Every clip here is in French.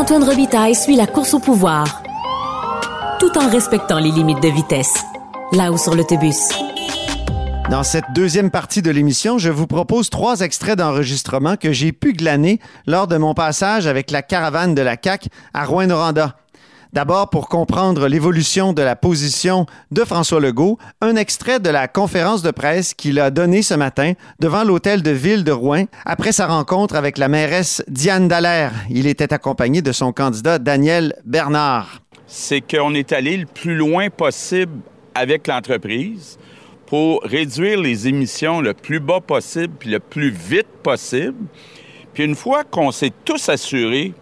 Antoine Robitaille suit la course au pouvoir, tout en respectant les limites de vitesse, là où sur l'autobus. Dans cette deuxième partie de l'émission, je vous propose trois extraits d'enregistrement que j'ai pu glaner lors de mon passage avec la caravane de la CAC à Rouen-Noranda. D'abord, pour comprendre l'évolution de la position de François Legault, un extrait de la conférence de presse qu'il a donnée ce matin devant l'hôtel de ville de Rouen après sa rencontre avec la mairesse Diane Dallaire. Il était accompagné de son candidat Daniel Bernard. C'est qu'on est allé le plus loin possible avec l'entreprise pour réduire les émissions le plus bas possible puis le plus vite possible. Puis une fois qu'on s'est tous assurés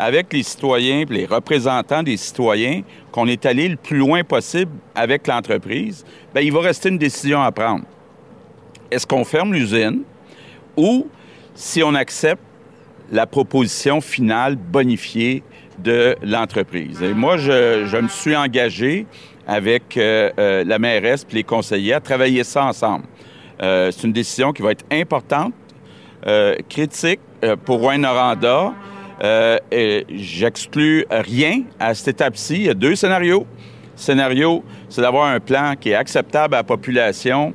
avec les citoyens, les représentants des citoyens, qu'on est allé le plus loin possible avec l'entreprise, bien, il va rester une décision à prendre. Est-ce qu'on ferme l'usine ou si on accepte la proposition finale bonifiée de l'entreprise? Et moi, je, me suis engagé avec euh, euh, la mairesse et les conseillers à travailler ça ensemble. Euh, c'est une décision qui va être importante, critique pour Rouen-Noranda, euh, J'exclus rien à cette étape-ci. Il y a deux scénarios. Le scénario, c'est d'avoir un plan qui est acceptable à la population,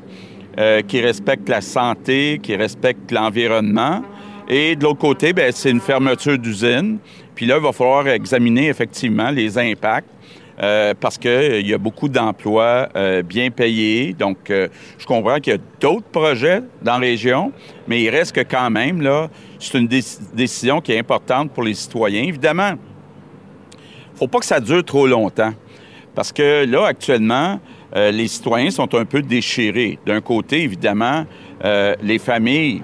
euh, qui respecte la santé, qui respecte l'environnement. Et de l'autre côté, ben, c'est une fermeture d'usine. Puis là, il va falloir examiner effectivement les impacts. Euh, parce qu'il y a beaucoup d'emplois bien payés. Donc, je comprends qu'il y a d'autres projets dans la région, mais il reste que quand même, là, c'est une décision qui est importante pour les citoyens. Évidemment, il ne faut pas que ça dure trop longtemps. Parce que là, actuellement, euh, les citoyens sont un peu déchirés. D'un côté, évidemment, euh, les familles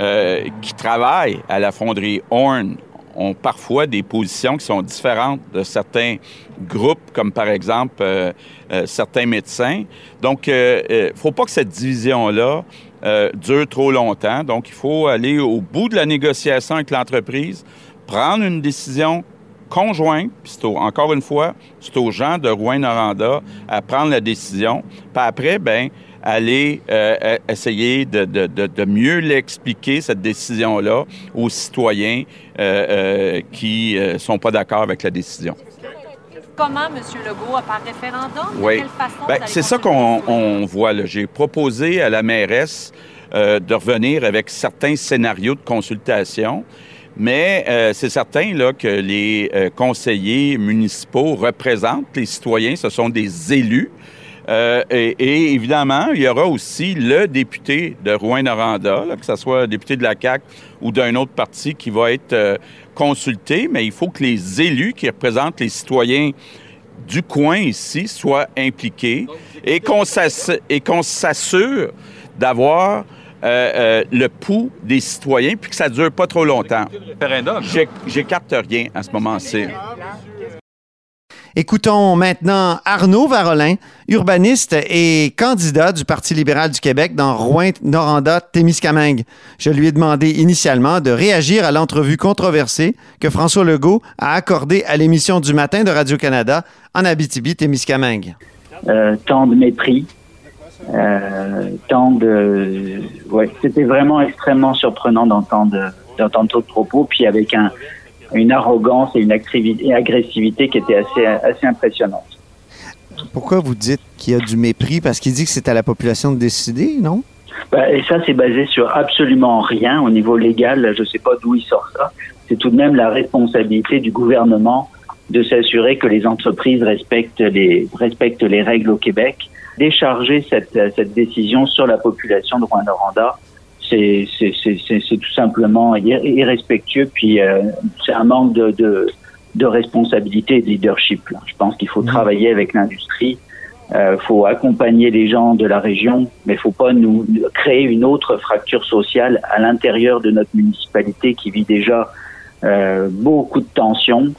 euh, qui travaillent à la fonderie Horn ont parfois des positions qui sont différentes de certains groupes, comme par exemple certains médecins. Donc, il ne faut pas que cette division-là dure trop longtemps. Donc, il faut aller au bout de la négociation avec l'entreprise, prendre une décision conjointe, puis au, encore une fois, c'est aux gens de Rouen-Noranda à prendre la décision. Puis après, ben aller euh, essayer de, mieux l'expliquer, cette décision-là, aux citoyens euh, euh, qui sont pas d'accord avec la décision. Comment, M. Legault, par référendum? Oui. Ben, c'est ça qu'on voit. J'ai proposé à la mairesse de revenir avec certains scénarios de consultation. Mais euh, c'est certain là, que les euh, conseillers municipaux représentent les citoyens, ce sont des élus. Euh, et, et, évidemment, il y aura aussi le député de Rouen-Noranda, que ce soit député de la CAQ ou d'un autre parti qui va être euh, consulté, mais il faut que les élus qui représentent les citoyens du coin ici soient impliqués et qu'on s'assure d'avoir euh, euh, le pouls des citoyens puis que ça dure pas trop longtemps. J'écarte rien à ce moment-ci. Écoutons maintenant Arnaud Varolin, urbaniste et candidat du Parti libéral du Québec dans Rouen-Noranda-Témiscamingue. Je lui ai demandé initialement de réagir à l'entrevue controversée que François Legault a accordée à l'émission du matin de Radio-Canada en Abitibi-Témiscamingue. Euh, tant de mépris, euh, tant de, ouais, c'était vraiment extrêmement surprenant d'entendre d'entendre de propos, puis avec un, une arrogance et une agressivité qui était assez, assez impressionnante. Pourquoi vous dites qu'il y a du mépris? Parce qu'il dit que c'est à la population de décider, non? Ben, et ça, c'est basé sur absolument rien au niveau légal. Je ne sais pas d'où il sort ça. C'est tout de même la responsabilité du gouvernement de s'assurer que les entreprises respectent les, respectent les règles au Québec. Décharger cette, cette décision sur la population de Rwanda, c'est tout simplement irrespectueux, puis euh, c'est un manque de, de, de, responsabilité et de leadership. Là. Je pense qu'il faut mmh. travailler avec l'industrie, il euh, faut accompagner les gens de la région, mais il faut pas nous créer une autre fracture sociale à l'intérieur de notre municipalité qui vit déjà euh, beaucoup de tensions.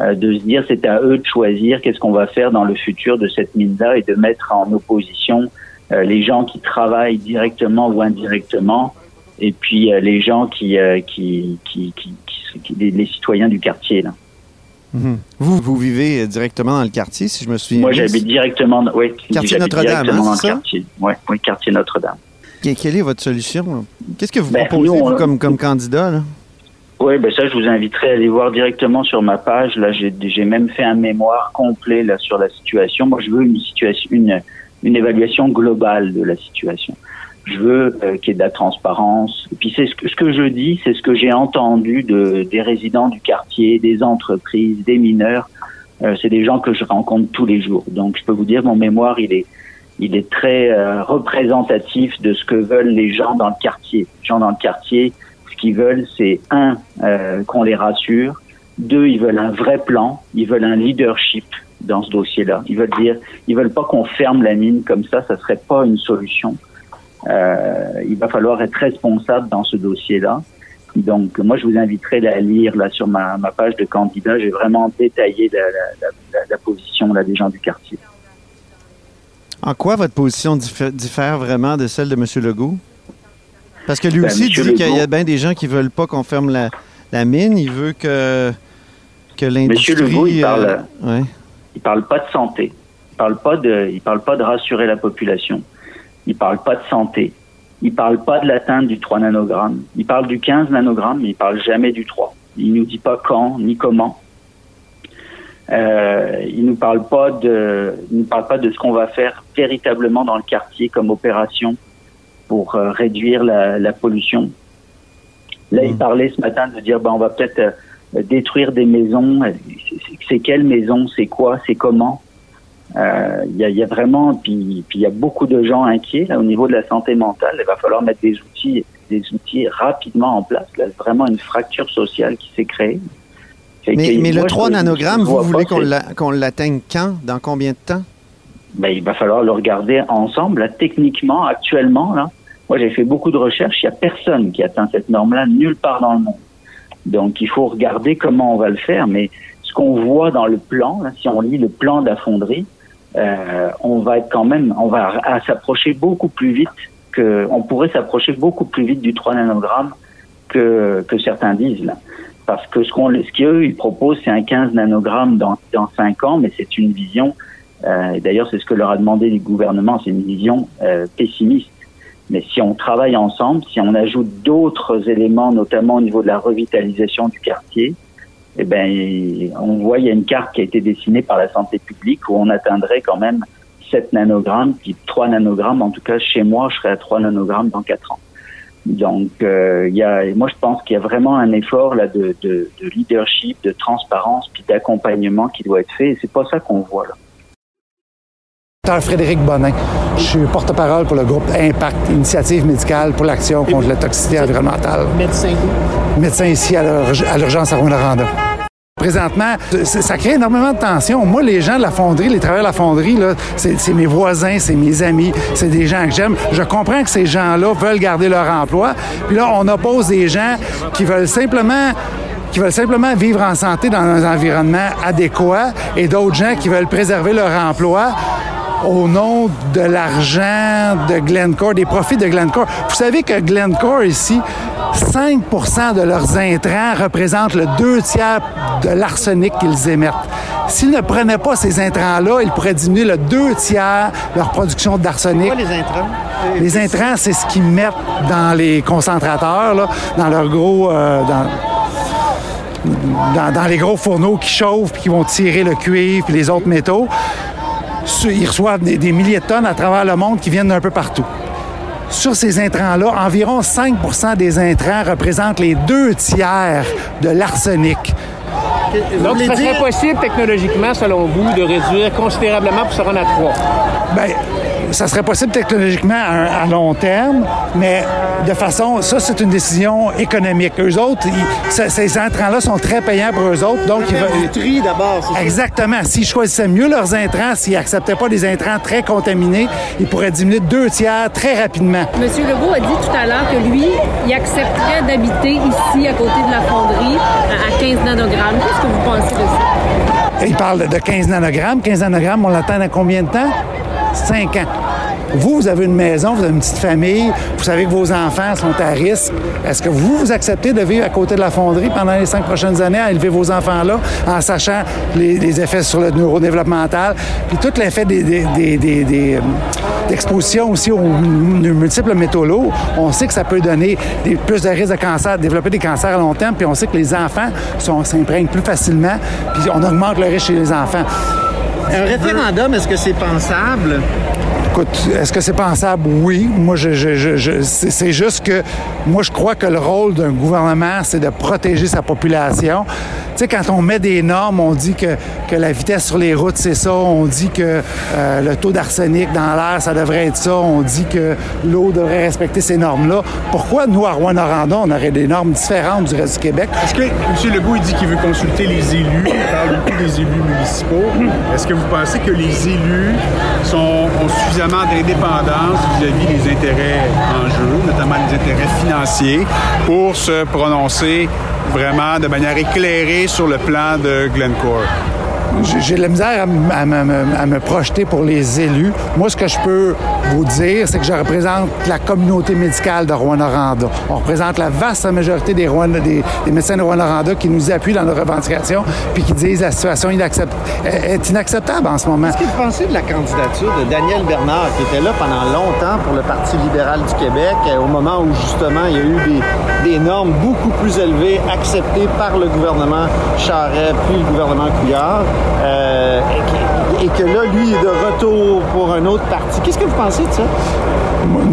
Euh, de se dire c'est à eux de choisir qu'est-ce qu'on va faire dans le futur de cette mine-là et de mettre en opposition euh, les gens qui travaillent directement ou indirectement et puis euh, les gens qui, qui, qui, qui, qui les, citoyens du quartier. Là. Mhm. Vous, vous vivez directement dans le quartier, si je me souviens Moi, j'habite directement, oui, quartier Notre-Dame, hein, dans le quartier. Oui, quartier Notre-Dame. Quelle est votre solution? Qu'est-ce que vous ben, proposez, comme, comme candidat? Oui, ben ça, je vous inviterai à aller voir directement sur ma page. Là, j'ai même fait un mémoire complet là sur la situation. Moi, je veux une situation, une, une évaluation globale de la situation. Je veux euh, qu'il y ait de la transparence. Et puis, c'est ce que, ce je dis, c'est ce que j'ai entendu de, des résidents du quartier, des entreprises, des mineurs. Euh, c'est des gens que je rencontre tous les jours. Donc, je peux vous dire, mon mémoire, il est, très euh, représentatif de ce que veulent les gens dans le quartier. Les gens dans le quartier, qu'ils veulent, c'est un, qu'on les rassure. Deux, ils veulent un vrai plan. Ils veulent un leadership dans ce dossier-là. Ils veulent dire, ils veulent pas qu'on ferme la mine comme ça. Ça serait pas une solution. Euh, il va falloir être responsable dans ce dossier-là. Donc, moi, je vous inviterai à lire là sur ma, ma page de candidat. J'ai vraiment détaillé la, la, la, la, position là, des gens du quartier. En quoi votre position diffère vraiment de celle de M. Legault? Parce que lui ben, aussi dit qu'il y a bien des gens qui veulent pas qu'on ferme la, mine. Il veut que, que l'industrie... Monsieur Legault, il parle, euh, parle pas de santé. Il parle pas de, il parle pas de rassurer la population. Il parle pas de santé. Il parle pas de l'atteinte du 3 nanogrammes. Il parle du 15 nanogrammes, mais il parle jamais du 3. Il nous dit pas quand ni comment. Euh, il nous parle pas de, il nous parle pas de ce qu'on va faire véritablement dans le quartier comme opération pour euh, réduire la, pollution. Là, il hmm. parlait ce matin de dire, ben, on va peut-être euh, détruire des maisons. C'est quelles maisons C'est quoi? C'est comment? Euh, Il y, a, vraiment, puis il y a beaucoup de gens inquiets au niveau de la santé mentale. Il va falloir mettre des outils, des outils rapidement en place. Là, vraiment une fracture sociale qui s'est créée. Mais, le 3 nanogrammes, vous voulez qu'on l'atteigne quand? Dans combien de temps? Ben, il va falloir le regarder ensemble. techniquement, actuellement, là, moi, j'ai fait beaucoup de recherches. Il n'y a personne qui atteint cette norme-là nulle part dans le monde. Donc, il faut regarder comment on va le faire. Mais ce qu'on voit dans le plan, si on lit le plan de la fonderie, euh, on va être quand même, on va s'approcher beaucoup plus vite que, on pourrait s'approcher beaucoup plus vite du 3 nanogrammes que, que certains disent là. Parce que ce qu'on, ce qu'eux ils proposent, c'est un 15 nanogrammes dans dans 5 ans, mais c'est une vision. Euh, D'ailleurs, c'est ce que leur a demandé le gouvernement, c'est une vision euh, pessimiste. Mais si on travaille ensemble, si on ajoute d'autres éléments, notamment au niveau de la revitalisation du quartier, eh ben, on voit il y a une carte qui a été dessinée par la santé publique où on atteindrait quand même 7 nanogrammes, puis 3 nanogrammes. En tout cas, chez moi, je serais à 3 nanogrammes dans 4 ans. Donc, euh, il y a, moi, je pense qu'il y a vraiment un effort là de, de, de leadership, de transparence, puis d'accompagnement qui doit être fait. Et c'est pas ça qu'on voit là. Frédéric Bonin. Je suis porte-parole pour le groupe Impact, Initiative médicale pour l'action contre la toxicité environnementale. Médecin Médecin ici à l'urgence à Rwanda. Présentement, ça crée énormément de tensions. Moi, les gens de la fonderie, les travailleurs de la fonderie, c'est mes voisins, c'est mes amis, c'est des gens que j'aime. Je comprends que ces gens-là veulent garder leur emploi. Puis là, on oppose des gens qui veulent simplement qui veulent simplement vivre en santé dans un environnement adéquat et d'autres gens qui veulent préserver leur emploi au nom de l'argent de Glencore, des profits de Glencore. Vous savez que Glencore ici, 5% de leurs intrants représentent le deux tiers de l'arsenic qu'ils émettent. S'ils ne prenaient pas ces intrants-là, ils pourraient diminuer le deux tiers leur production d'arsenic. les intrants? Les intrants, c'est ce qu'ils mettent dans les concentrateurs, là, dans leurs gros... Euh, dans, dans, les gros fourneaux qui chauffent puis qui vont tirer le cuivre et les autres métaux ils reçoivent des, milliers de tonnes à travers le monde qui viennent d'un peu partout. sur ces intrants-là, environ 5% des intrants représentent les deux tiers de l'arsenic. Donc, ça serait possible technologiquement, selon vous, de réduire considérablement pour se rendre à 3? Bien, ça serait possible technologiquement à, long terme, mais de façon, ça, c'est une décision économique. Eux autres, ces intrants-là sont très payants pour eux autres. Donc, ils veulent. tri d'abord, Exactement. S'ils choisissaient mieux leurs intrants, s'ils n'acceptaient pas des intrants très contaminés, ils pourraient diminuer deux tiers très rapidement. Monsieur Legault a dit tout à l'heure que lui, il accepterait d'habiter ici, à côté de la fonderie, à 15 nanogrammes. Qu'est-ce que vous pensez de ça? Il parle de 15 nanogrammes. 15 nanogrammes, on l'attend à combien de temps? 5 ans. Vous, vous avez une maison, vous avez une petite famille, vous savez que vos enfants sont à risque. Est-ce que vous, vous acceptez de vivre à côté de la fonderie pendant les cinq prochaines années à élever vos enfants là, en sachant les, effets sur le neurodéveloppemental, puis tout l'effet des, des, euh, d'exposition aussi aux multiples métaux lourds, on sait que ça peut donner plus de risques de cancer, développer des cancers à long terme, puis on sait que les enfants s'imprègnent plus facilement, puis on augmente le risque chez les enfants. Un référendum, est-ce que c'est pensable? Écoute, est-ce que c'est pensable? Oui. Moi, je, c'est juste que moi, je crois que le rôle d'un gouvernement, c'est de protéger sa population. Tu sais, quand on met des normes, on dit que, que la vitesse sur les routes, c'est ça. On dit que euh, le taux d'arsenic dans l'air, ça devrait être ça. On dit que l'eau devrait respecter ces normes-là. Pourquoi, nous, à Rouen-Noranda, on aurait des normes différentes du reste du Québec? Est-ce que M. Legault, il dit qu'il veut consulter les élus? Il parle beaucoup des élus municipaux. Est-ce que vous pensez que les élus sont, ont suffisamment d'indépendance vis-à-vis des intérêts en jeu, notamment les intérêts financiers, pour se prononcer vraiment de manière éclairée sur le plan de Glencore j'ai de la misère à, me projeter pour les élus. Moi, ce que je peux vous dire, c'est que je représente la communauté médicale de Rouen-Noranda. On représente la vaste majorité des, des, médecins de Rouen-Noranda qui nous appuient dans nos revendications puis qui disent que la situation est inacceptable en ce moment. Qu'est-ce que vous pensez de la candidature de Daniel Bernard, qui était là pendant longtemps pour le Parti libéral du Québec, euh, au moment où justement il y a eu des, normes beaucoup plus élevées acceptées par le gouvernement Charest puis le gouvernement Couillard? Euh, et, que, là, lui, est de retour pour un autre parti. Qu'est-ce que vous pensez de ça?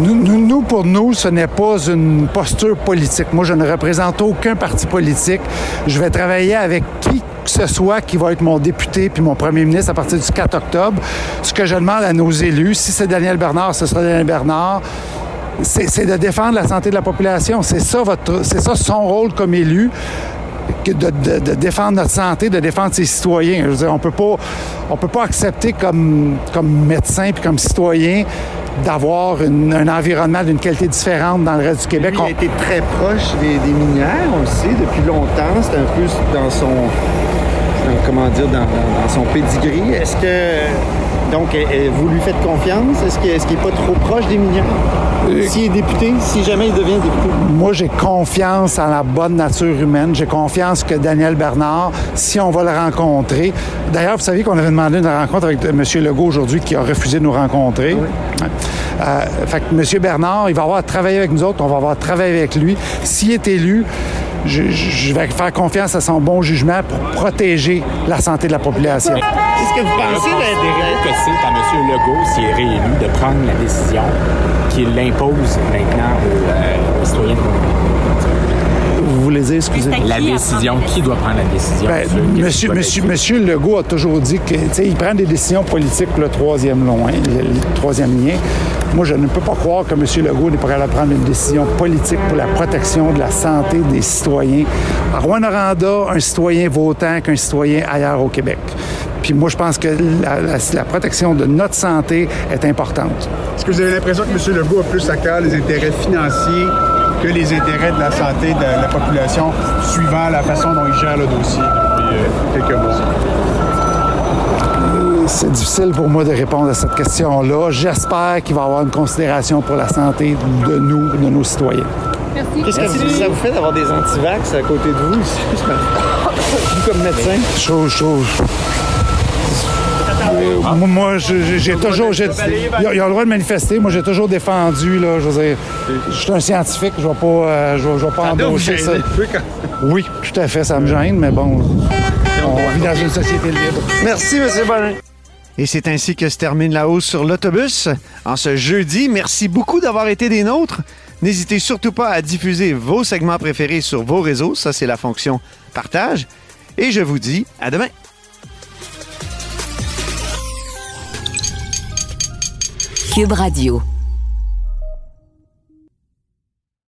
Nous, pour nous, ce n'est pas une posture politique. Moi, je ne représente aucun parti politique. Je vais travailler avec qui que ce soit qui va être mon député puis mon premier ministre à partir du 4 octobre. Ce que je demande à nos élus, si c'est Daniel Bernard, ce sera Daniel Bernard c'est de défendre la santé de la population. C'est ça, votre, c'est ça son rôle comme élu de, défendre notre santé, de défendre ses citoyens. Je veux dire, on peut pas, on peut pas accepter comme, comme médecin puis comme citoyen d'avoir un environnement d'une qualité différente dans le reste du Québec. il a été très proche des, des minières, on le sait, depuis longtemps. C'est un peu dans son, comment dire, dans, dans son pedigree. Est-ce que donc, vous lui faites confiance? Est-ce qu'il n'est pas trop proche des mineurs? Euh, S'il est député, si jamais il devient député? Moi, j'ai confiance en la bonne nature humaine. J'ai confiance que Daniel Bernard, si on va le rencontrer... D'ailleurs, vous savez qu'on avait demandé une rencontre avec M. Legault aujourd'hui qui a refusé de nous rencontrer. Oui. Euh, fait que M. Bernard, il va avoir travaillé avec nous autres, on va avoir travaillé avec lui. S'il est élu, je, vais faire confiance à son bon jugement pour protéger la santé de la population. Qu'est-ce que vous pensez d'intérêt que c'est à M. Legault, s'il est réélu, de prendre la décision qu'il l'impose maintenant aux, euh, citoyens vous voulez dire, excusez La décision, qui doit prendre la décision? Ben, monsieur, monsieur, monsieur Legault a toujours dit qu'il prend des décisions politiques pour le troisième loin, le troisième lien. Moi, je ne peux pas croire que M. Legault n'est pas capable de prendre une décision politique pour la protection de la santé des citoyens. À Rouen-Noranda, un citoyen vaut autant qu'un citoyen ailleurs au Québec. Puis moi, je pense que la, protection de notre santé est importante. Est-ce que vous avez l'impression que M. Legault a plus à cœur les intérêts financiers que les intérêts de la santé de la population, suivant la façon dont il gère le dossier depuis euh, quelques mois? C'est difficile pour moi de répondre à cette question-là. J'espère qu'il va y avoir une considération pour la santé de nous, de nos citoyens. Merci. Qu'est-ce que ça vous fait d'avoir des antivax à côté de vous, vous comme médecin? Chose, chose. Moi, j'ai toujours. Ils ont le droit de manifester. Moi, j'ai toujours défendu. Là, je veux dire, je suis un scientifique. Je ne vais pas, euh, je, vais pas embaucher ça. Oui, tout à fait. Ça me gêne, mais bon, on vit dans une société libre. Merci, M. Bonin. Et c'est ainsi que se termine la hausse sur l'autobus en ce jeudi. Merci beaucoup d'avoir été des nôtres. N'hésitez surtout pas à diffuser vos segments préférés sur vos réseaux. Ça, c'est la fonction partage. Et je vous dis à demain. Radio.